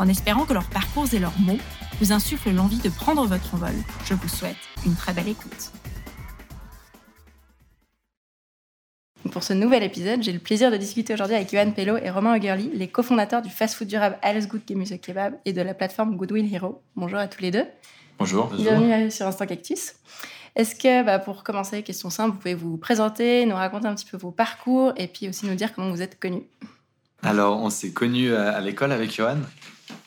En espérant que leurs parcours et leurs mots vous insuffle l'envie de prendre votre envol. Je vous souhaite une très belle écoute. Pour ce nouvel épisode, j'ai le plaisir de discuter aujourd'hui avec Johan Pello et Romain Augerly, les cofondateurs du fast-food durable Alles Good Gemüse Kebab et de la plateforme Goodwill Hero. Bonjour à tous les deux. Bonjour. Bienvenue sur Instant Cactus. Est-ce que, bah, pour commencer, question simple, vous pouvez vous présenter, nous raconter un petit peu vos parcours et puis aussi nous dire comment vous êtes connus? Alors, on s'est connus à l'école avec Johan.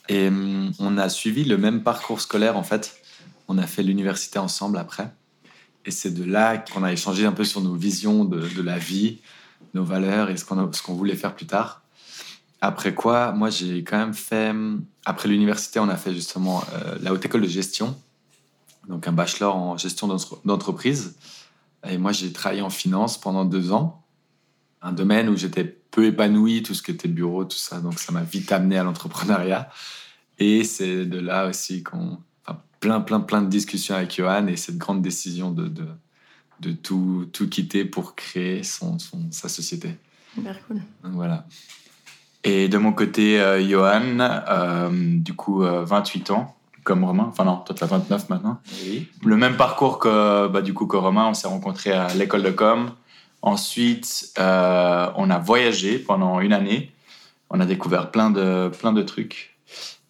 Et hum, on a suivi le même parcours scolaire en fait. On a fait l'université ensemble après. Et c'est de là qu'on a échangé un peu sur nos visions de, la vie, nos valeurs et ce qu'on voulait faire plus tard. Après quoi, moi j'ai quand même fait, hum, après l'université, on a fait justement euh, la haute école de gestion, donc un bachelor en gestion d'entreprise. Et moi j'ai travaillé en finance pendant deux ans, un domaine où j'étais peu épanoui, tout ce qui était bureau, tout ça. Donc ça m'a vite amené à l'entrepreneuriat. Et c'est de là aussi qu'on. Enfin, plein, plein, plein de discussions avec Johan et cette grande décision de, de, de tout, tout quitter pour créer son, son, sa société. Super cool. Donc voilà. Et de mon côté, euh, Johan, euh, du coup, 28 euh, ans, comme Romain. Enfin non, toi, tu as 29 maintenant. Oui. Le même parcours que, bah, du coup, que Romain. On s'est rencontrés à l'école de com. Ensuite, on a voyagé pendant une année. On a découvert plein de, plein de trucs.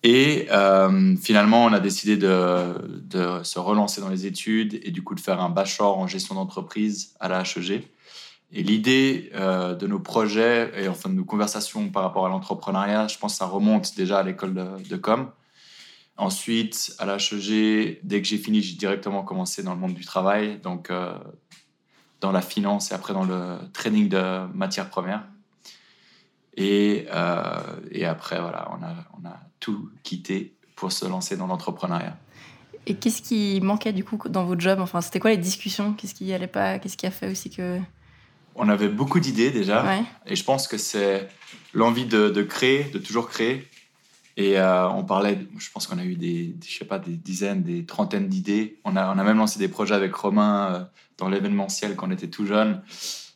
Et euh, finalement, on a décidé de, de, se relancer dans les études et du coup de faire un bachelor en gestion d'entreprise à la HEG. Et l'idée euh, de nos projets et enfin de nos conversations par rapport à l'entrepreneuriat, je pense que ça remonte déjà à l'école de, com. Ensuite, à la HEG, dès que j'ai fini, j'ai directement commencé dans le monde du travail, donc euh, dans la finance et après dans le trading de matières premières. Et, et après, voilà, on a, on a tout quitter pour se lancer dans l'entrepreneuriat. Et qu'est-ce qui manquait du coup dans votre job Enfin, c'était quoi les discussions? Qu'est-ce qui allait pas? Qu'est-ce qui a fait aussi que On avait beaucoup d'idées déjà, et je pense que c'est l'envie de, créer, de toujours créer. Et euh, on parlait, je pense qu'on a eu des, je sais pas, des dizaines, des trentaines d'idées. On a, on a même lancé des projets avec Romain euh, dans l'événementiel quand on était tout jeune.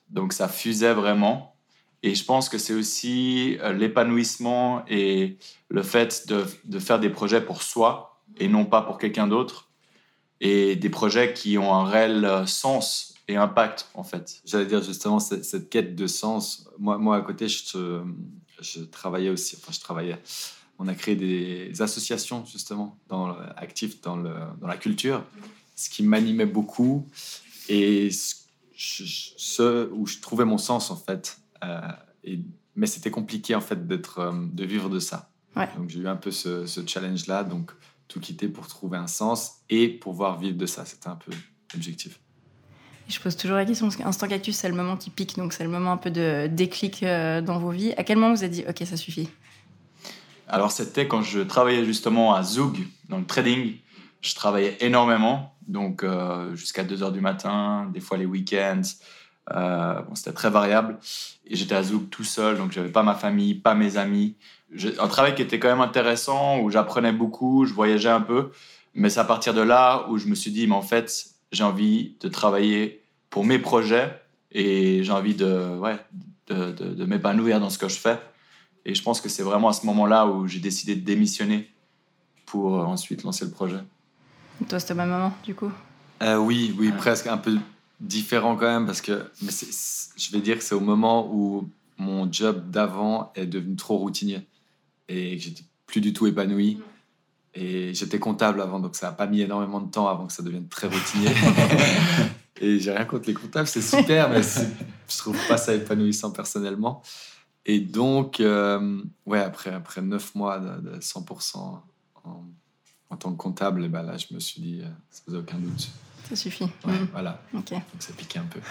Donc ça fusait vraiment. Et je pense que c'est aussi euh, l'épanouissement et le fait de, faire des projets pour soi et non pas pour quelqu'un d'autre. Et des projets qui ont un réel sens et impact, en fait. J'allais dire justement cette, cette, quête de sens. Moi, moi à côté, je, je, travaillais aussi. Enfin, je travaillais. On a créé des associations, justement, dans, actives dans, le, dans la culture, ce qui m'animait beaucoup et ce, ce où je trouvais mon sens, en fait. Euh, et, mais c'était compliqué en fait d'être, euh, de vivre de ça. Donc j'ai eu un peu ce, challenge-là, donc tout quitter pour trouver un sens et pouvoir vivre de ça. C'était un peu l'objectif. Je pose toujours la question, parce qu'Instant Cactus, c'est le moment qui pique, donc c'est le moment un peu de déclic euh, dans vos vies. À quel moment vous avez dit, OK, ça suffit Alors, c'était quand je travaillais justement à Zoug, dans le trading. Je travaillais énormément, donc jusqu'à 2 h du matin, des fois les week-ends. Euh, bon, c'était très variable. Et j'étais à Zouk tout seul, donc j'avais pas ma famille, pas mes amis. Un travail qui était quand même intéressant, où j'apprenais beaucoup, je voyageais un peu. Mais c'est à partir de là où je me suis dit, mais en fait, j'ai envie de travailler pour mes projets et j'ai envie de, ouais, de, de m'épanouir dans ce que je fais. Et je pense que c'est vraiment à ce moment-là où j'ai décidé de démissionner pour ensuite lancer le projet. toi, c'était ma maman, du coup? Euh, Oui, oui, presque un peu différent quand même parce que mais je vais dire que c'est au moment où mon job d'avant est devenu trop routinier et que j'étais plus du tout épanoui. Et j'étais comptable avant, donc ça n'a pas mis énormément de temps avant que ça devienne très routinier. et j'ai rien contre les comptables, c'est super, mais je trouve pas ça épanouissant personnellement. Et donc, euh, ouais, après, après 9 mois de, 100% en, en, tant que comptable, et ben là, je me suis dit, euh, ça faisait aucun doute. Ça suffit. Ouais, mm. Voilà. Ok. Donc ça piquait un peu.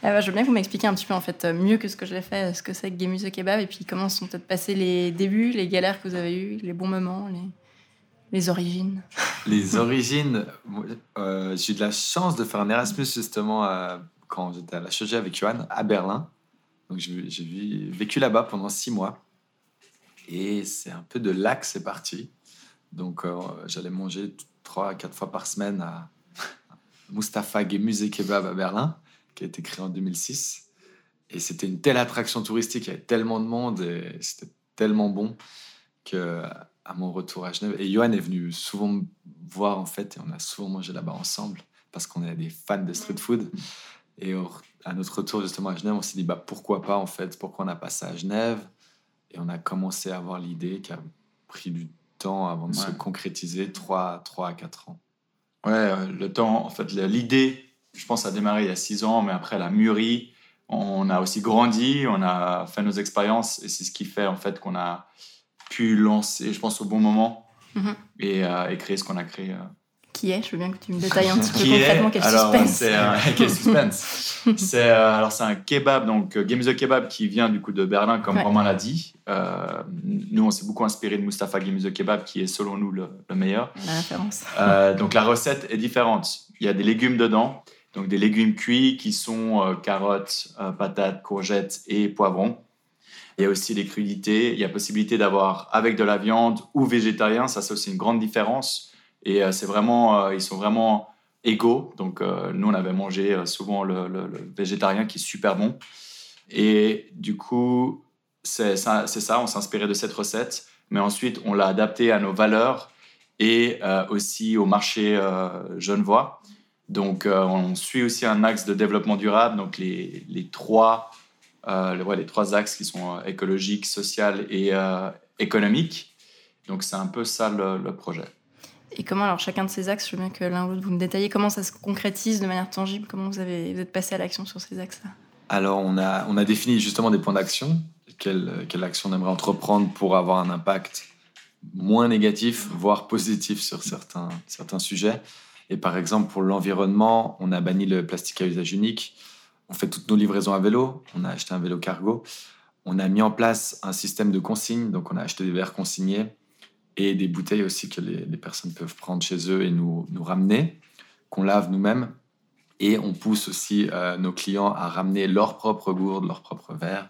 bah, je veux bien que vous m'expliquiez un petit peu, en fait, mieux que ce que je l'ai fait, ce que c'est que Game Kebab, et puis comment sont peut-être passés les débuts, les galères que vous avez eues, les bons moments, les, les origines. Les origines, euh, j'ai eu de la chance de faire un Erasmus justement quand j'étais à la chirurgie avec Johan à Berlin. Donc j'ai vécu là-bas pendant six mois. Et c'est un peu de là que c'est parti. Donc euh, j'allais manger trois, quatre fois par semaine à Mustafa Gemüse Kebab à Berlin, qui a été créé en 2006. Et c'était une telle attraction touristique, il y avait tellement de monde et c'était tellement bon que à mon retour à Genève. Et Johan est venu souvent me voir en fait, et on a souvent mangé là-bas ensemble parce qu'on est des fans de street food. Et à notre retour justement à Genève, on s'est dit bah pourquoi pas en fait, pourquoi on n'a pas ça à Genève? Et on a commencé à avoir l'idée qui a pris du temps avant de se concrétiser, 3, 3 à 4 ans. Ouais, euh, le temps, en fait, l'idée, je pense, a démarré il y a 6 ans, mais après, elle a mûri. On a aussi grandi, on a fait nos expériences, et c'est ce qui fait, en fait, qu'on a pu lancer, je pense, au bon moment, mhm. et, euh, et, créer ce qu'on a créé. Euh, qui est Je veux bien que tu me détailles un petit peu concrètement quel alors, suspense. quel suspense C'est euh, alors c'est un kebab donc euh, Game the Kebab qui vient du coup de Berlin comme Romain l'a dit. Euh, nous on s'est beaucoup inspiré de Mustafa Game the Kebab qui est selon nous le, meilleur. La référence. donc la recette est différente. Il y a des légumes dedans, donc des légumes cuits qui sont carottes, patates, courgettes et poivrons. Il y a aussi des crudités. Il y a possibilité d'avoir avec de la viande ou végétarien. Ça, c'est aussi une grande différence. Et euh, c'est vraiment, euh, ils sont vraiment égaux. Donc, euh, nous, on avait mangé souvent le, végétarien qui est super bon. Et du coup, c'est ça, ça, on s'inspirait de cette recette. Mais ensuite, on l'a adapté à nos valeurs et aussi au marché genevois. Donc, on suit aussi un axe de développement durable. Donc, les, trois, les, trois axes qui sont écologiques, social et économique. Donc, c'est un peu ça le projet. Et comment, alors chacun de ces axes, je veux bien que l'un ou l'autre vous me détaillez, comment ça se concrétise de manière tangible? Comment vous, avez, vous êtes passé à l'action sur ces axes-là? Alors, on a, on a défini justement des points d'action. Quelle, quelle action on aimerait entreprendre pour avoir un impact moins négatif, voire positif sur certains, certains sujets. Et par exemple, pour l'environnement, on a banni le plastique à usage unique. On fait toutes nos livraisons à vélo. On a acheté un vélo cargo. On a mis en place un système de consigne. Donc, on a acheté des verres consignés et des bouteilles aussi que les, personnes peuvent prendre chez eux et nous, nous ramener, qu'on lave nous-mêmes. Et on pousse aussi euh, nos clients à ramener leurs propres gourdes, leurs propres verres.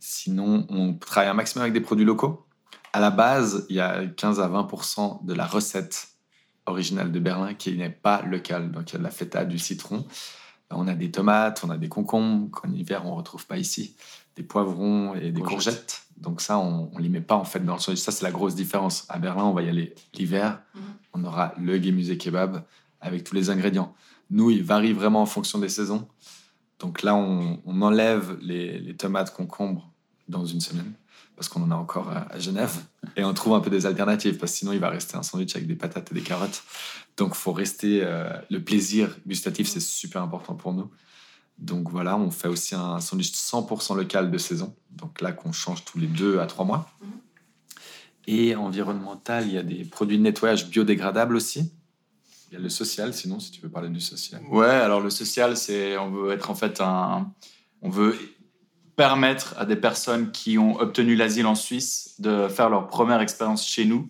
Sinon, on travaille un maximum avec des produits locaux. À la base, il y a 15 à 20% de la recette originale de Berlin qui n'est pas locale. Donc, il y a de la feta, du citron. On a des tomates, on a des concombres qu'en hiver, on ne retrouve pas ici. Des poivrons et des courgettes. Donc ça, on ne les met pas en fait dans le sandwich. Ça, c'est la grosse différence. À Berlin, on va y aller l'hiver. Mhm. On aura le Gemüse Kebab avec tous les ingrédients. Nous, il varie vraiment en fonction des saisons. Donc là, on, enlève les, tomates concombres dans une semaine parce qu'on en a encore à, Genève. Et on trouve un peu des alternatives parce que sinon, il va rester un sandwich avec des patates et des carottes. Donc, il faut rester... Euh, le plaisir gustatif, c'est super important pour nous. Donc voilà, on fait aussi un sandwich 100% local de saison. Donc là, qu'on change tous les deux à trois mois. Mhm. Et environnemental, il y a des produits de nettoyage biodégradables aussi. Il y a le social, sinon, si tu veux parler du social. Ouais, alors le social, c'est on veut être en fait un, on veut permettre à des personnes qui ont obtenu l'asile en Suisse de faire leur première expérience chez nous,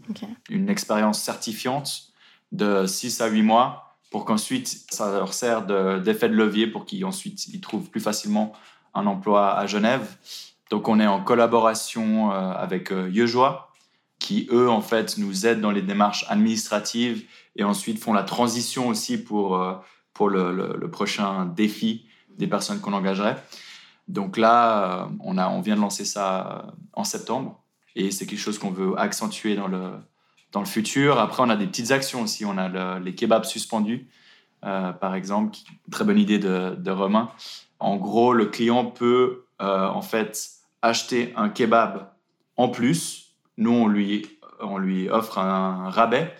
une expérience certifiante de 6 à 8 mois pour qu'ensuite ça leur sert d'effet de, levier pour qu'ils ensuite ils trouvent plus facilement un emploi à Genève. Donc on est en collaboration euh, avec euh, qui eux en fait nous aident dans les démarches administratives et ensuite font la transition aussi pour, euh, pour le, prochain défi des personnes qu'on engagerait. Donc là, euh, on, a, on vient de lancer ça en septembre et c'est quelque chose qu'on veut accentuer dans le, dans le futur. Après, on a des petites actions aussi. On a les kebabs suspendus, euh, par exemple. Très bonne idée de, Romain. En gros, le client peut euh, en fait acheter un kebab en plus. Nous, on lui, on lui offre un rabais.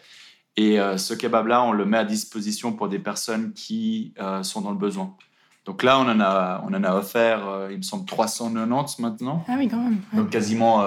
Et euh, ce kebab-là, on le met à disposition pour des personnes qui sont dans le besoin. Donc là, on en a, on en a offert, il me semble, 390 maintenant. Ah oui, quand même. Donc quasiment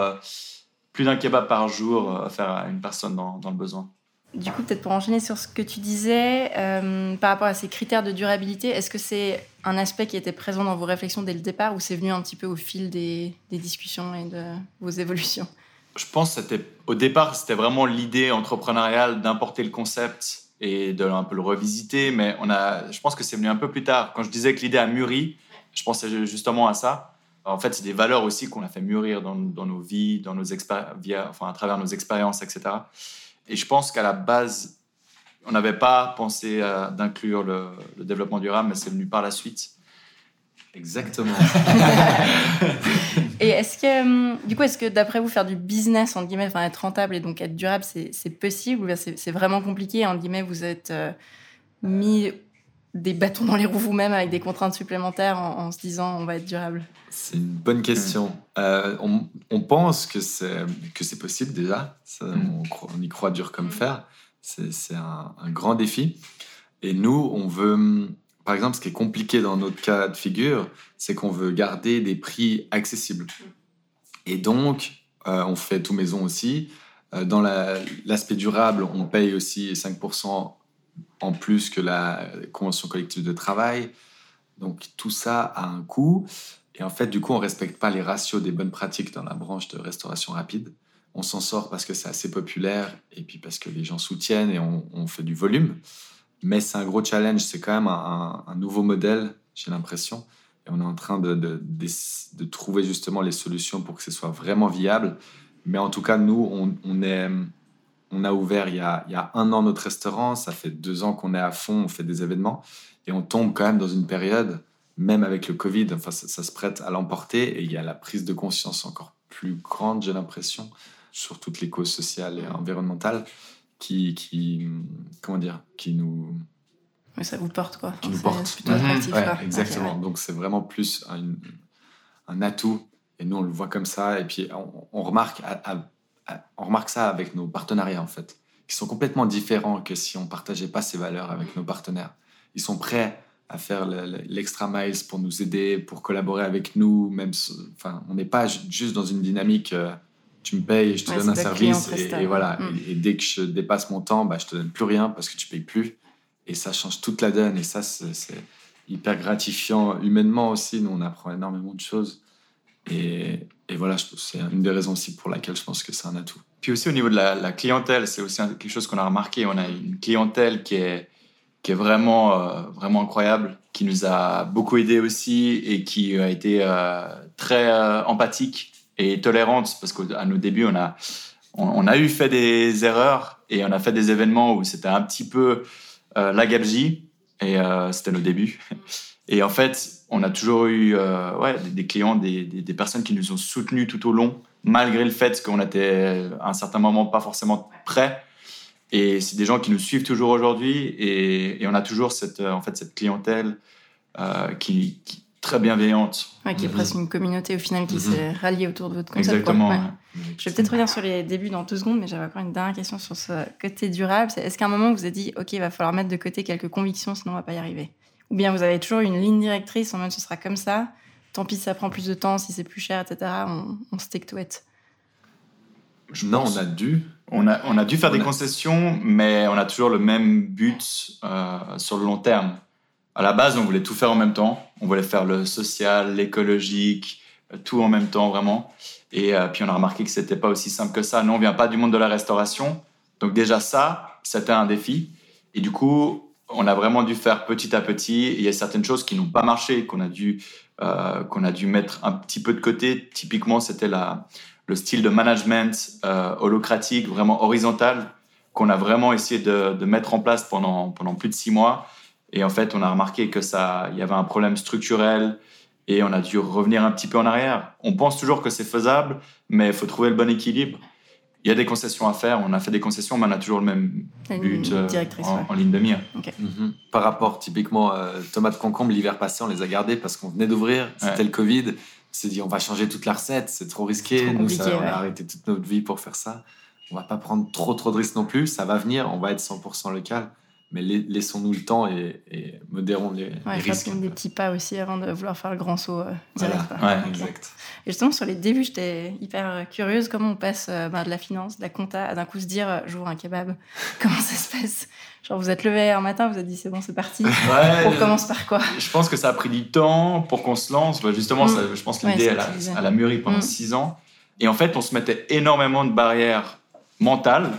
plus d'un kebab par jour à euh, faire à une personne dans, le besoin. Du coup, peut-être pour enchaîner sur ce que tu disais, euh, par rapport à ces critères de durabilité, est-ce que c'est un aspect qui était présent dans vos réflexions dès le départ ou c'est venu un petit peu au fil des, discussions et de vos évolutions? Je pense que c'était, au départ, c'était vraiment l'idée entrepreneuriale d'importer le concept et de un peu le revisiter, mais on a, je pense que c'est venu un peu plus tard. Quand je disais que l'idée a mûri, je pensais justement à ça. En fait, c'est des valeurs aussi qu'on a fait mûrir dans, nos vies, dans nos via, enfin, à travers nos expériences, etc. Et je pense qu'à la base, on n'avait pas pensé d'inclure le, développement durable, mais c'est venu par la suite. Exactement. et est-ce que, hum, du coup, est-ce que d'après vous, faire du business, en guillemets, enfin, être rentable et donc être durable, c'est possible ou c'est vraiment compliqué En guillemets, vous êtes euh, mis des bâtons dans les roues vous-même avec des contraintes supplémentaires en, se disant on va être durable? C'est une bonne question. Euh, on, pense que c'est possible déjà. Mm. on, y croit dur comme fer. C'est un, un, grand défi. Et nous, on veut par exemple, ce qui est compliqué dans notre cas de figure, c'est qu'on veut garder des prix accessibles. Et donc, euh, on fait tout maison aussi. Euh, dans l'aspect durable, on paye aussi 5% en plus que la convention collective de travail. Donc tout ça a un coût. Et en fait, du coup, on ne respecte pas les ratios des bonnes pratiques dans la branche de restauration rapide. On s'en sort parce que c'est assez populaire et puis parce que les gens soutiennent et on fait du volume. Mais c'est un gros challenge, c'est quand même un, nouveau modèle, j'ai l'impression. Et on est en train de, trouver justement les solutions pour que ce soit vraiment viable. Mais en tout cas, nous, on, a ouvert il y, a, il y, a, un an notre restaurant, ça fait deux ans qu'on est à fond, on fait des événements. Et on tombe quand même dans une période, même avec le Covid, enfin, ça, ça se prête à l'emporter. Et il y a la prise de conscience encore plus grande, j'ai l'impression, sur toutes les causes sociales et environnementales qui, qui comment dire, qui nous mais ça vous porte quoi. Qui nous porte. Plutôt attractif, mhm. exactement. Donc c'est vraiment plus un, un, atout et nous on le voit comme ça et puis on, remarque on remarque ça avec nos partenariats en fait qui sont complètement différents que si on partageait pas ces valeurs avec nos partenaires. Ils sont prêts à faire l'extra miles pour nous aider, pour collaborer avec nous, même enfin on n'est pas juste dans une dynamique euh, tu me payes, je te donne un service et, voilà. Mm. Et, dès que je dépasse mon temps, bah, je te donne plus rien parce que tu payes plus. Et ça change toute la donne. Et ça, c'est hyper gratifiant humainement aussi. Nous, on apprend énormément de choses. Et, et voilà, c'est une des raisons aussi pour laquelle je pense que c'est un atout. Puis aussi au niveau de la, clientèle, c'est aussi quelque chose qu'on a remarqué. On a une clientèle qui est, qui est vraiment, euh, vraiment incroyable, qui nous a beaucoup aidé aussi et qui a été euh, très euh, empathique et tolérante, parce qu'à nos débuts, on a, on, a eu fait des erreurs et on a fait des événements où c'était un petit peu euh, la gabegie, et euh, c'était nos débuts. Et en fait, on a toujours eu euh, ouais, des, clients, des, des, personnes qui nous ont soutenus tout au long, malgré le fait qu'on était à un certain moment pas forcément prêts. Et c'est des gens qui nous suivent toujours aujourd'hui, et, et, on a toujours cette, en fait, cette clientèle qui, qui très bienveillante. qui est presque une communauté au final qui mhm. s'est ralliée autour de votre concept. Exactement. Je vais peut-être revenir sur les débuts dans deux secondes, mais j'avais encore une dernière question sur ce côté durable. Est-ce qu'à un moment vous vous êtes dit, OK, il va falloir mettre de côté quelques convictions, sinon on va pas y arriver? Ou bien vous avez toujours une ligne directrice, en même ce sera comme ça, tant pis si ça prend plus de temps, si c'est plus cher, etc., on, on stick to it non, on a dû. On a, on a dû faire des concessions, mais on a toujours le même but euh, sur le long terme à la base, on voulait tout faire en même temps. On voulait faire le social, l'écologique, euh, tout en même temps, vraiment. Et euh, puis on a remarqué que c'était pas aussi simple que ça. Nous, on vient pas du monde de la restauration. Donc déjà ça, c'était un défi. Et du coup, on a vraiment dû faire petit à petit. il y a certaines choses qui n'ont pas marché, qu'on a dû euh, qu'on a dû mettre un petit peu de côté. Typiquement, c'était le style de management holocratique, vraiment horizontal, qu'on a vraiment essayé de, mettre en place pendant plus de six mois. Et en fait, on a remarqué que ça, il y avait un problème structurel et on a dû revenir un petit peu en arrière. On pense toujours que c'est faisable, mais il faut trouver le bon équilibre. Il y a des concessions à faire. On a fait des concessions, mais on a toujours le même but euh, en, ligne de mire. Mhm. Par rapport, typiquement, euh, tomates concombre, l'hiver passé, on les a gardés parce qu'on venait d'ouvrir. C'était le Covid. On s'est dit, on va changer toute la recette. C'est trop risqué. Nous, ça, on a arrêté toute notre vie pour faire ça. On va pas prendre trop, trop de risques non plus. Ça va venir. On va être 100% local. Mais laissons-nous le temps et, modérons les, ouais, les risques. des petits pas aussi avant de vouloir faire le grand saut euh, direct. Voilà. Ouais, exact. Et justement, sur les débuts, j'étais hyper euh, curieuse. Comment on passe euh, ben, de la finance, de la compta, à d'un coup se dire j'ouvre un kebab? Comment ça se passe? Genre, vous êtes levé un matin, vous avez dit c'est bon, c'est parti. on commence par quoi? Je pense que ça a pris du temps pour qu'on se lance. Justement, mm. je pense que l'idée, elle, a mûri pendant mm. six ans. Et en fait, on se mettait énormément de barrières mentales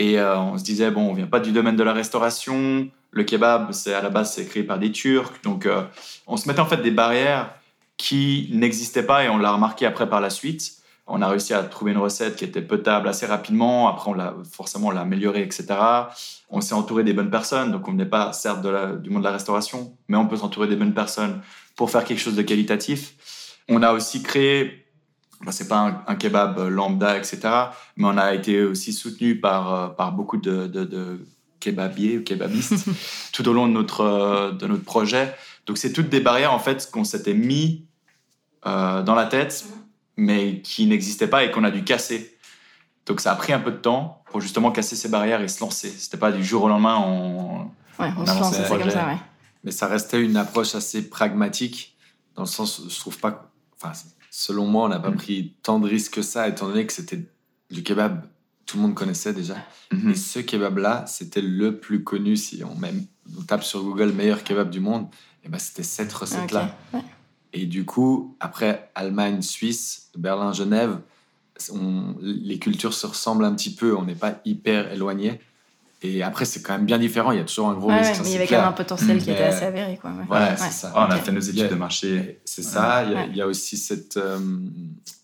et euh, on se disait, bon, on vient pas du domaine de la restauration. Le kebab, c'est à la base, c'est créé par des Turcs. Donc, euh, on se mettait en fait des barrières qui n'existaient pas et on l'a remarqué après par la suite. On a réussi à trouver une recette qui était potable assez rapidement. Après, on l'a forcément on améliorée, etc. On s'est entouré des bonnes personnes. Donc, on n'est pas certes du monde de la restauration, mais on peut s'entourer des bonnes personnes pour faire quelque chose de qualitatif. On a aussi créé bah, c'est pas un, kebab lambda, etc. Mais on a été aussi soutenu par, euh, par beaucoup de, de, kebabiers ou kebabistes tout au long de notre, euh, de notre projet. Donc, c'est toutes des barrières, en fait, qu'on s'était mis euh, dans la tête, mais qui n'existaient pas et qu'on a dû casser. Donc, ça a pris un peu de temps pour justement casser ces barrières et se lancer. C'était pas du jour au lendemain, on, ouais, on, se lançait comme ça, ouais. Mais ça restait une approche assez pragmatique, dans le sens, je trouve pas. Enfin, selon moi, on n'a pas mm. pris tant de risques que ça, étant donné que c'était du kebab, tout le monde connaissait déjà. Mm-hmm. Et ce kebab-là, c'était le plus connu. Si on, même, on tape sur Google meilleur kebab du monde, et ben c'était cette recette-là. Et du coup, après Allemagne, Suisse, Berlin, Genève, les cultures se ressemblent un petit peu. On n'est pas hyper éloignés. Et après, c'est quand même bien différent. Il y a toujours un gros risque. mais il y avait quand même un potentiel qui était assez avéré. Quoi. Voilà, c'est ça. on a fait nos études de marché. C'est ça. Il y, a, aussi cette, euh,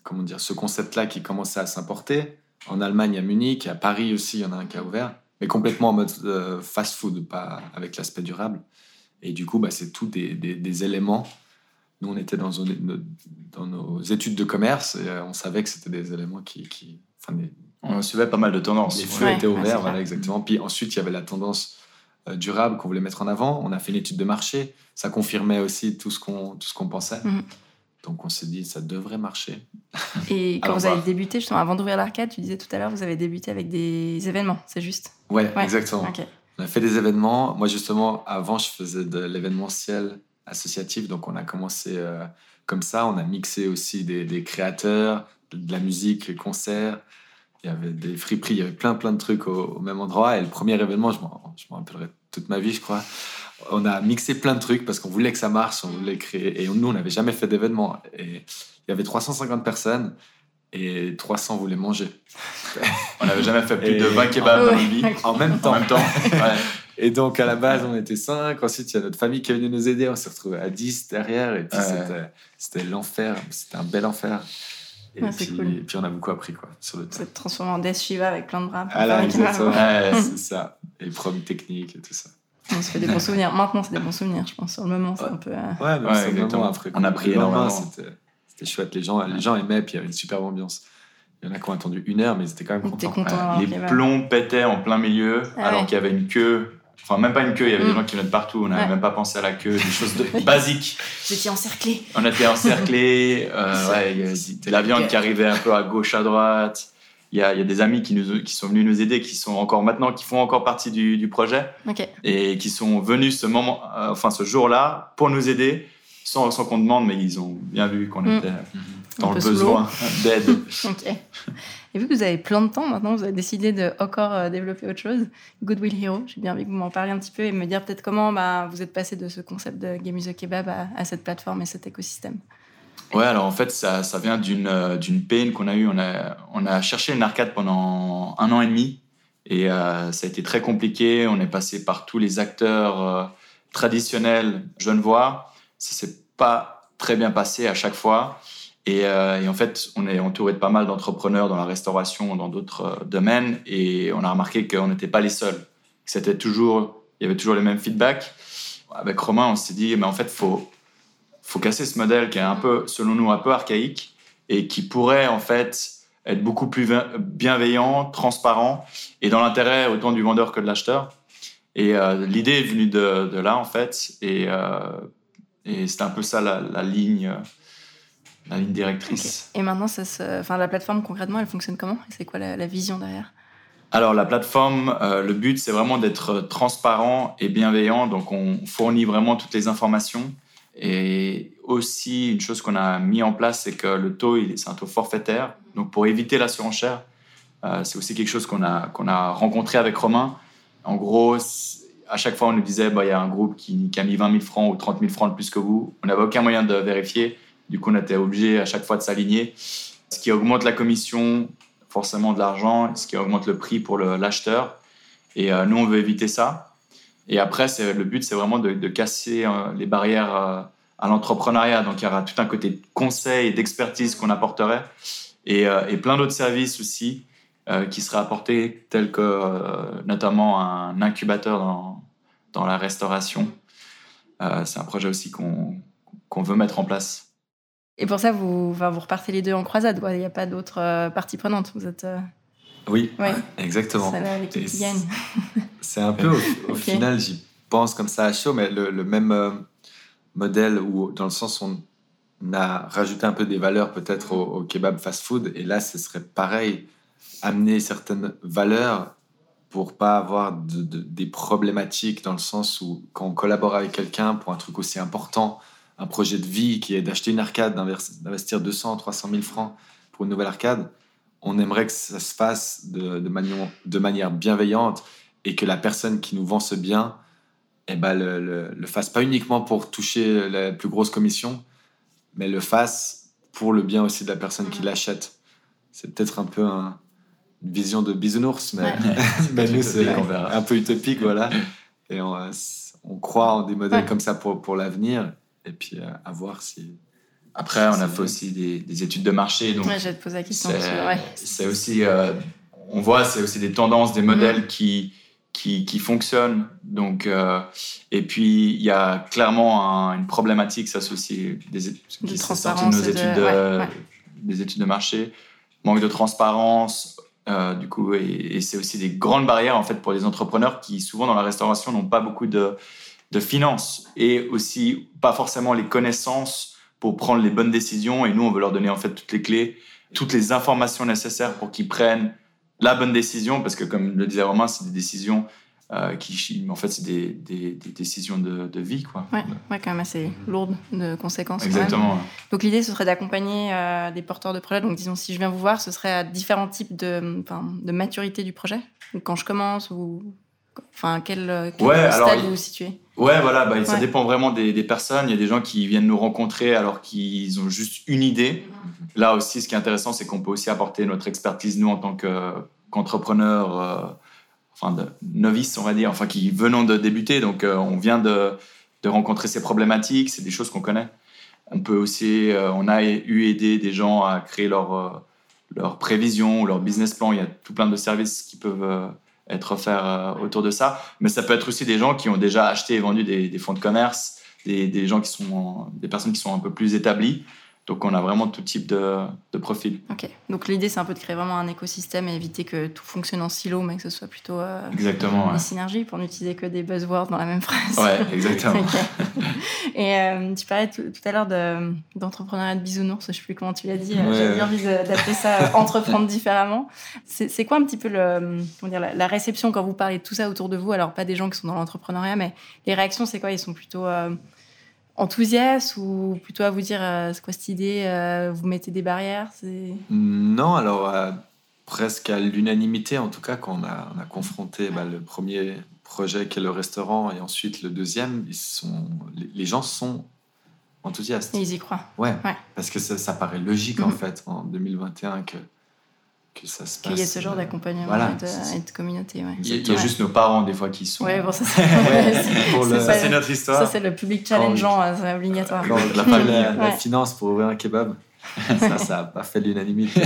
comment dire, ce concept-là qui commençait à s'importer. En Allemagne, à Munich, à Paris aussi, il y en a un qui a ouvert. Mais complètement en mode euh, fast-food, pas avec l'aspect durable. Et du coup, bah, c'est tout des, des, éléments. Nous, on était dans, dans nos études de commerce et euh, on savait que c'était des éléments qui, qui enfin, on suivait pas mal de tendances. Les feux étaient ouverts, voilà, exactement. Puis ensuite, il y avait la tendance euh, durable qu'on voulait mettre en avant. On a fait une étude de marché. Ça confirmait aussi tout ce qu'on tout ce qu'on pensait. Mhm. Donc on s'est dit, ça devrait marcher. Et quand vous avez débuté, justement, avant d'ouvrir l'arcade, tu disais tout à l'heure, vous avez débuté avec des événements, c'est juste? Ouais, exactement. On a fait des événements. Moi, justement, avant, je faisais de l'événementiel associatif. Donc on a commencé euh, comme ça. On a mixé aussi des, des créateurs, de la musique, les concerts il y avait des friperies, il y avait plein plein de trucs au, même endroit. Et le premier événement, je m'en rappellerai toute ma vie, je crois. On a mixé plein de trucs parce qu'on voulait que ça marche, on voulait créer. Et nous, on n'avait jamais fait d'événement. Et il y avait 350 personnes et 300 voulaient manger. on n'avait jamais fait plus de 20 kebabs dans vie. En même temps. En même temps. Et donc, à la base, on était 5. Ensuite, il y a notre famille qui est venue nous aider. On s'est retrouvés à 10 derrière. Et puis, c'était l'enfer. C'était un bel enfer. Et, puis, puis, on a beaucoup appris quoi, sur le temps. C'est transformé en Death Shiva avec plein de bras. Ah là, exactement. ouais, c'est ça. Et problèmes techniques et tout ça. On se fait des bons souvenirs. Maintenant, c'est des bons souvenirs, je pense. Sur le moment, c'est un peu. Euh, ouais, mais ouais, exactement. Après, on a pris énormément. C'était chouette. Les gens, les gens aimaient, puis il y avait une super ambiance. Il y en a qui ont attendu une heure, mais ils étaient quand même contents. Content, les plombs pétaient en plein milieu, ah alors qu'il y avait une queue Enfin, même pas une queue, il y avait des mm. gens qui venaient de partout, on n'avait même pas pensé à la queue, des choses de... basiques. Vous étiez encerclés. On était encerclés, euh, ouais, il y a la viande qui arrivait un peu à gauche, à droite. Il y a, il y a des amis qui, nous, qui sont venus nous aider, qui sont encore maintenant, qui font encore partie du, du projet. Et qui sont venus ce moment, euh, enfin ce jour-là, pour nous aider, sans, sans qu'on demande, mais ils ont bien vu qu'on mm. était dans le besoin d'aide. ok. Et vu que vous avez plein de temps maintenant, vous avez décidé de encore euh, développer autre chose, Goodwill Hero. J'ai bien envie que vous m'en parliez un petit peu et me dire peut-être comment bah, vous êtes passé de ce concept de Game is a Kebab à, cette plateforme et cet écosystème. Ouais, alors en fait, ça, ça vient d'une euh, d'une peine qu'on a eue. On a, on a cherché une arcade pendant un an et demi et euh, ça a été très compliqué. On est passé par tous les acteurs euh, traditionnels genevois. Ça s'est pas très bien passé à chaque fois. Euh, et, en fait, on est entouré de pas mal d'entrepreneurs dans la restauration, dans d'autres euh, domaines, et on a remarqué qu'on n'était pas les seuls. C'était il y avait toujours les mêmes feedbacks. Avec Romain, on s'est dit, mais en fait, faut, faut casser ce modèle qui est un peu, selon nous, un peu archaïque et qui pourrait en fait être beaucoup plus bienveillant, transparent et dans l'intérêt autant du vendeur que de l'acheteur. Et euh, l'idée est venue de, là en fait, et, et c'est un peu ça la ligne la ligne directrice. Et maintenant, ça enfin, la plateforme concrètement, elle fonctionne comment? C'est quoi la, vision derrière? Alors la plateforme, euh, le but c'est vraiment d'être transparent et bienveillant. Donc on fournit vraiment toutes les informations. Et aussi une chose qu'on a mis en place, c'est que le taux, c'est un taux forfaitaire. Donc pour éviter la surenchère, euh, c'est aussi quelque chose qu'on a, qu'on a rencontré avec Romain. En gros, à chaque fois on nous disait, bah, il y a un groupe qui, qui, a mis 20 000 francs ou 30 000 francs de plus que vous. On n'avait aucun moyen de vérifier. Du coup, on était obligé à chaque fois de s'aligner. Ce qui augmente la commission, forcément de l'argent, ce qui augmente le prix pour l'acheteur. Et euh, nous, on veut éviter ça. Et après, le but, c'est vraiment de, casser euh, les barrières euh, à l'entrepreneuriat. Donc, il y aura tout un côté de conseil et d'expertise qu'on apporterait. Et, plein d'autres services aussi qui seraient apportés, tels que notamment un incubateur dans la restauration. c'est un projet aussi qu'on veut mettre en place. Et pour ça, vous, vous repartez les deux en croisade. Il n'y a pas d'autres euh, parties prenantes. Vous êtes. Euh, oui, exactement. C'est un peu, au, final, j'y pense comme ça à chaud, mais le, même euh, modèle où, dans le sens, où on a rajouté un peu des valeurs peut-être au, kebab fast-food. Et là, ce serait pareil, amener certaines valeurs pour pas avoir des problématiques dans le sens où quand on collabore avec quelqu'un pour un truc aussi important, un projet de vie qui est d'acheter une arcade, d'investir 200, 300 000 francs pour une nouvelle arcade, on aimerait que ça se fasse de, de, manière bienveillante et que la personne qui nous vend ce bien eh ben, le, le, fasse pas uniquement pour toucher la plus grosse commission, mais le fasse pour le bien aussi de la personne qui l'achète. C'est peut-être un peu un, une vision de bisounours, mais, mais nous, c'est un peu utopique, voilà. Et on, on croit en des modèles comme ça pour, pour l'avenir et puis euh, à, voir si. Après, on a fait aussi des, études de marché. Donc ouais, je vais te poser la question. C'est aussi, euh, on voit, c'est aussi des tendances, des modèles mm. qui, qui, qui, fonctionnent. Donc, euh, et puis, il y a clairement une problématique, ça c'est aussi des, de nos études de, des études de marché. Manque de transparence, du coup, et, et c'est aussi des grandes barrières en fait pour les entrepreneurs qui souvent dans la restauration n'ont pas beaucoup de de finances et aussi pas forcément les connaissances pour prendre les bonnes décisions. Et nous, on veut leur donner en fait toutes les clés, toutes les informations nécessaires pour qu'ils prennent la bonne décision, parce que comme le disait Romain, c'est des décisions euh, qui, en fait, c'est des, des, décisions de, de, vie, quoi. Ouais, ouais, quand même assez lourdes de conséquences. Exactement. Donc l'idée, ce serait d'accompagner euh, des porteurs de projets. Donc disons, si je viens vous voir, ce serait à différents types de, de maturité du projet. Donc, quand je commence ou Enfin, quel, quel stade vous vous situez? Ouais, voilà, bah, ça dépend vraiment des, des, personnes. Il y a des gens qui viennent nous rencontrer alors qu'ils ont juste une idée. Là aussi, ce qui est intéressant, c'est qu'on peut aussi apporter notre expertise, nous, en tant qu'entrepreneurs, euh, enfin, de novices, on va dire, enfin, qui venons de débuter. Donc, euh, on vient de, de, rencontrer ces problématiques, c'est des choses qu'on connaît. On peut aussi, euh, on a eu aidé des gens à créer leur, leur prévision, leur business plan. Il y a tout plein de services qui peuvent être offert euh, autour de ça. Mais ça peut être aussi des gens qui ont déjà acheté et vendu des, fonds de commerce, des, des, gens qui sont, des personnes qui sont un peu plus établies. Donc on a vraiment tout type de, de profil. Ok, donc l'idée c'est un peu de créer vraiment un écosystème et éviter que tout fonctionne en silo, mais que ce soit plutôt euh, exactement, des synergies pour n'utiliser que des buzzwords dans la même phrase. Ouais, exactement. Et euh, tu parlais tout, à l'heure d'entrepreneuriat de, bisounours, je ne sais plus comment tu l'as dit, euh, j'avais envie d'appeler ça entreprendre différemment. C'est quoi un petit peu le, comment dire, la, réception quand vous parlez de tout ça autour de vous? Alors pas des gens qui sont dans l'entrepreneuriat, mais les réactions c'est quoi? Ils sont plutôt enthousiaste ou plutôt à vous dire euh, c'est quoi cette idée euh, Vous mettez des barrières Non, alors euh, presque à l'unanimité en tout cas quand on a, on a confronté bah, le premier projet qui est le restaurant et ensuite le deuxième, ils sont, les, gens sont enthousiastes. ils y croient. Ouais, parce que ça, paraît logique en mhm. fait en 2021 que que ça se passe. Qu'il y ait ce genre euh, d'accompagnement et, de communauté. Ouais. Il y a, juste nos parents, des fois, qui sont. Ouais, bon, ça, c'est notre histoire. Ça, c'est le public challengeant, euh, c'est obligatoire. la, la, finance pour ouvrir un kebab, ça, ça n'a pas fait l'unanimité.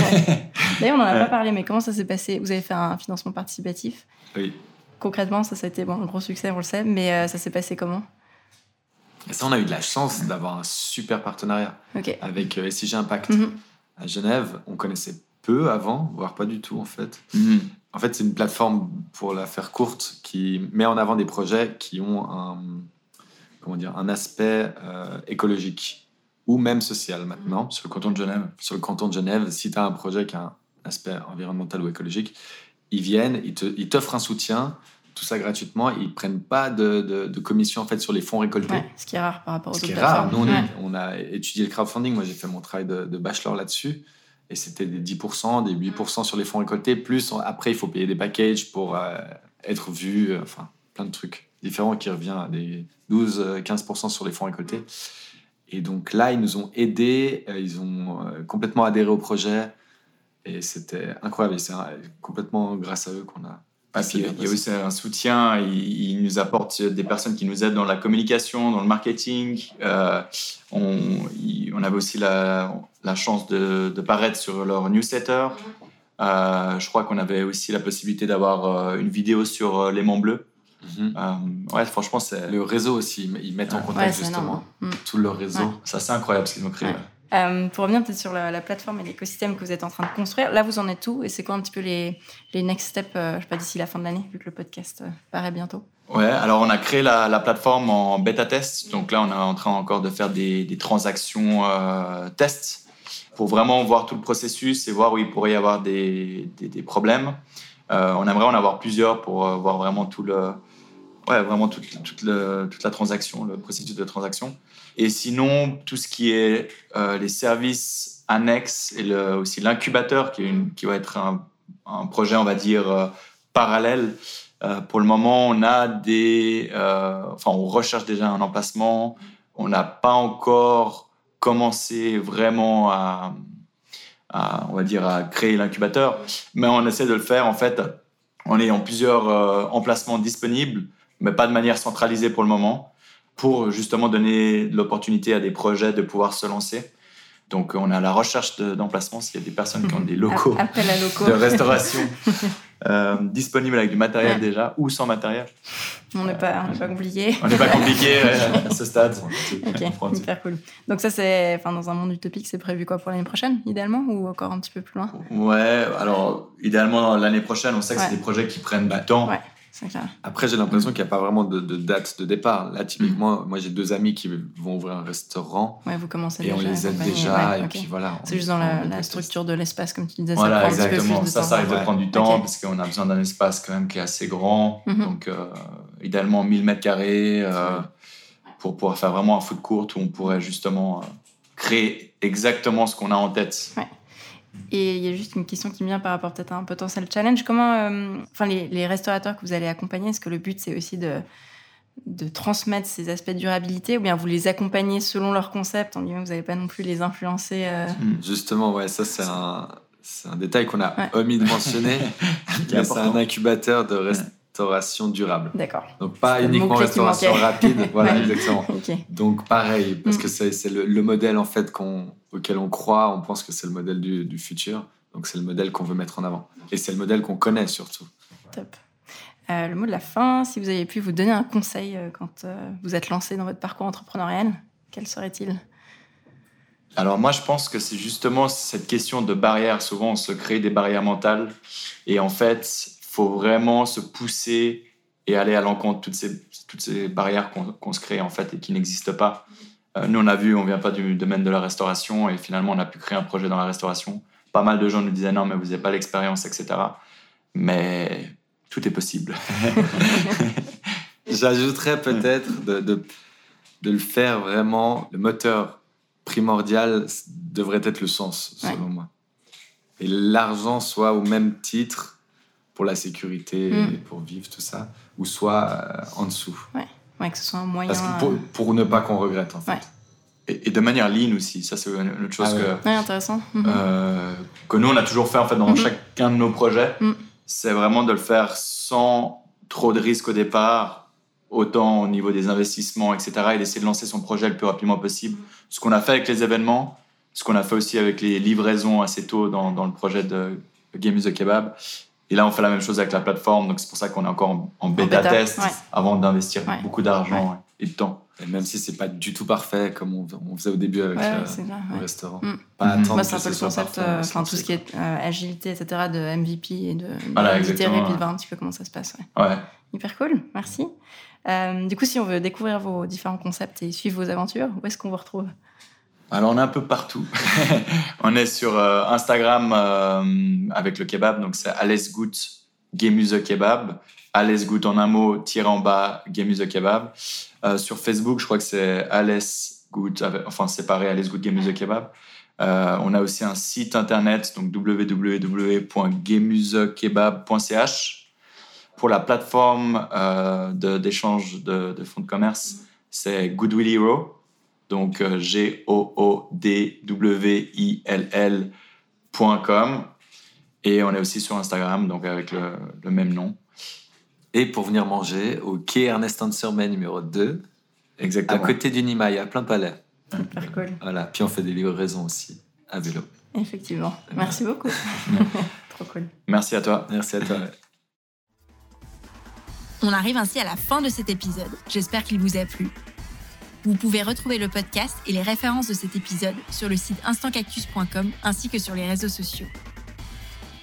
D'ailleurs, on n'en a pas parlé, mais comment ça s'est passé? Vous avez fait un financement participatif Oui. Concrètement, ça, ça a été bon, un gros succès, on le sait, mais euh, ça s'est passé comment? Et ça, on a eu de la chance d'avoir un super partenariat avec SIG Impact. Mm-hmm. À Genève, on connaissait peu avant, voire pas du tout en fait. Mhm. En fait, c'est une plateforme, pour la faire courte, qui met en avant des projets qui ont un, comment dire, un aspect euh, écologique ou même social maintenant. Sur le canton de Genève Sur le canton de Genève, si tu as un projet qui a un aspect environnemental ou écologique, ils viennent, ils t'offrent un soutien, tout ça gratuitement. Ils prennent pas de, de, commission en fait sur les fonds récoltés. ce qui est rare par rapport aux ce autres qui est rare. Nous, on, a étudié le crowdfunding. Moi, j'ai fait mon travail de, bachelor là-dessus. Et c'était des 10%, des 8% sur les fonds récoltés. Plus après, il faut payer des packages pour euh, être vu. Euh, enfin, plein de trucs différents qui revient à des 12-15% sur les fonds récoltés. Et donc là, ils nous ont aidés. Euh, ils ont complètement adhéré au projet. Et c'était incroyable. Et c'est complètement grâce à eux qu'on a il y a aussi un soutien, il, nous apporte des personnes qui nous aident dans la communication, dans le marketing. Euh, on, on, avait aussi la, la chance de, de, paraître sur leur newsletter. Euh, je crois qu'on avait aussi la possibilité d'avoir euh, une vidéo sur l'aimant bleu. Mm-hmm. ouais, franchement, c'est. Le réseau aussi, ils mettent en contact justement mm. tout leur réseau. Ça, c'est incroyable ce qu'ils ont créé. Euh, pour revenir peut-être sur la, plateforme et l'écosystème que vous êtes en train de construire, là vous en êtes où et c'est quoi un petit peu les, les next steps, euh, je sais pas, d'ici la fin de l'année, vu que le podcast euh, paraît bientôt? Ouais, alors on a créé la, la, plateforme en bêta test, donc là on est en train encore de faire des, transactions tests pour vraiment voir tout le processus et voir où il pourrait y avoir des, des problèmes. on aimerait en avoir plusieurs pour voir vraiment tout le, ouais, vraiment toute, toute, toute la transaction, le processus de transaction. Et sinon, tout ce qui est euh, les services annexes et aussi l'incubateur, qui, qui, va être un, un, projet, on va dire, euh, parallèle. Euh, pour le moment, on a des, enfin, on recherche déjà un emplacement. On n'a pas encore commencé vraiment à, à, on va dire, à créer l'incubateur, mais on essaie de le faire en fait en ayant plusieurs emplacements disponibles, mais pas de manière centralisée pour le moment pour justement donner l'opportunité à des projets de pouvoir se lancer. Donc, on est à la recherche d'emplacements s'il y a des personnes qui ont des locaux, de restauration euh, disponibles avec du matériel déjà ou sans matériel. On n'est pas, pas compliqué. On n'est pas compliqué à ce stade. ok, hyper cool. Donc, ça, c'est, enfin, dans un monde utopique, c'est prévu quoi pour l'année prochaine, idéalement, ou encore un petit peu plus loin? Ouais, alors, idéalement, l'année prochaine, on sait que c'est des projets qui prennent du temps. Ouais. Après, j'ai l'impression qu'il n'y a pas vraiment de, date de départ. Là, typiquement, mm. moi, j'ai deux amis qui vont ouvrir un restaurant. Ouais, vous commencez et déjà. on les aide déjà. et puis voilà. C'est juste dans la, structure de l'espace, comme tu disais. Voilà, ça exactement. ça, ça arrive de prendre du temps parce qu'on a besoin d'un espace quand même qui est assez grand. Mm-hmm. Donc, euh, idéalement 1000 mètres carrés euh, pour pouvoir faire vraiment un foot court où on pourrait justement euh, créer exactement ce qu'on a en tête. Et il y a juste une question qui me vient par rapport peut-être à un potentiel challenge. Comment, euh, enfin, les, les, restaurateurs que vous allez accompagner, est-ce que le but c'est aussi de, de transmettre ces aspects de durabilité ou bien vous les accompagnez selon leur concept? En disant que vous n'allez pas non plus les influencer euh? hmm, Justement, ouais, ça c'est un, un, détail qu'on a omis de mentionner. c'est un incubateur de restauration durable. D'accord. Donc pas uniquement restauration rapide. voilà, exactement. Donc pareil, parce hmm. que c'est le, le, modèle en fait qu'on auquel on croit, on pense que c'est le modèle du, futur. Donc c'est le modèle qu'on veut mettre en avant. Et c'est le modèle qu'on connaît surtout. Top. Euh, le mot de la fin, si vous avez pu vous donner un conseil euh, quand euh, vous êtes lancé dans votre parcours entrepreneurial, quel serait-il? Alors moi, je pense que c'est justement cette question de barrières. Souvent, on se crée des barrières mentales. Et en fait, faut vraiment se pousser et aller à l'encontre de toutes ces, toutes ces barrières qu'on se crée en fait et qui n'existent pas. Euh, nous, on a vu, on vient pas du domaine de la restauration et finalement, on a pu créer un projet dans la restauration. Pas mal de gens nous disaient non, mais vous n'avez pas l'expérience, etc. Mais tout est possible. J'ajouterais peut-être de, de, de, le faire vraiment. Le moteur primordial devrait être le sens, selon moi. Et l'argent soit au même titre pour la sécurité, mm. pour vivre, tout ça, ou soit euh, en dessous. Ouais que ce soit un moyen. Euh, pour, ne pas qu'on regrette, en fait. Et, de manière lean aussi, ça c'est une autre chose ah que. intéressant. Mhm. Euh, que nous on a toujours fait en fait dans mhm. chacun de nos projets. Mhm. C'est vraiment de le faire sans trop de risques au départ, autant au niveau des investissements, etc. Et d'essayer de lancer son projet le plus rapidement possible. Ce qu'on a fait avec les événements, ce qu'on a fait aussi avec les livraisons assez tôt dans, dans le projet de Game is the Kebab. Et là, on fait la même chose avec la plateforme. Donc, c'est pour ça qu'on est encore en, bêta, test avant d'investir beaucoup d'argent et de temps. Et même si c'est pas du tout parfait, comme on, faisait au début avec euh, le, restaurant. Mm. Pas mm-hmm. attendre c'est un peu le concept, euh, tout ce qui est euh, agilité, etc., de MVP et de, voilà, et puis de voir un petit peu comment ça se passe. Ouais. Hyper cool, merci. du coup, si on veut découvrir vos différents concepts et suivre vos aventures, où est-ce qu'on vous retrouve? Alors on est un peu partout. on est sur euh, Instagram euh, avec le kebab, donc c'est Alesgout Gamuse Kebab. En un mot, tiré en bas, Gamuse Kebab. Euh, sur Facebook, je crois que c'est Good, enfin séparé Alice Good Gamuse Kebab. Euh, on a aussi un site internet, donc www.gamusekebab.ch. Pour la plateforme euh, d'échange de, de, fonds de commerce, c'est Goodwill Hero, donc euh, G-O-O-D-W-I-L-L.com. Et on est aussi sur Instagram, donc avec le, même nom. Et pour venir manger au quai Ernest Ansermet numéro 2, Exactement. à côté du Nimaya, plein palais. Super cool. Voilà, puis on fait des livraisons aussi à vélo. Effectivement. Merci beaucoup. Trop cool. Merci à toi. Merci à toi. On arrive ainsi à la fin de cet épisode. J'espère qu'il vous a plu. Vous pouvez retrouver le podcast et les références de cet épisode sur le site instantcactus.com ainsi que sur les réseaux sociaux.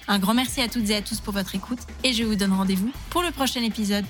Un grand merci à toutes et à tous pour votre écoute et je vous donne rendez-vous pour le prochain épisode.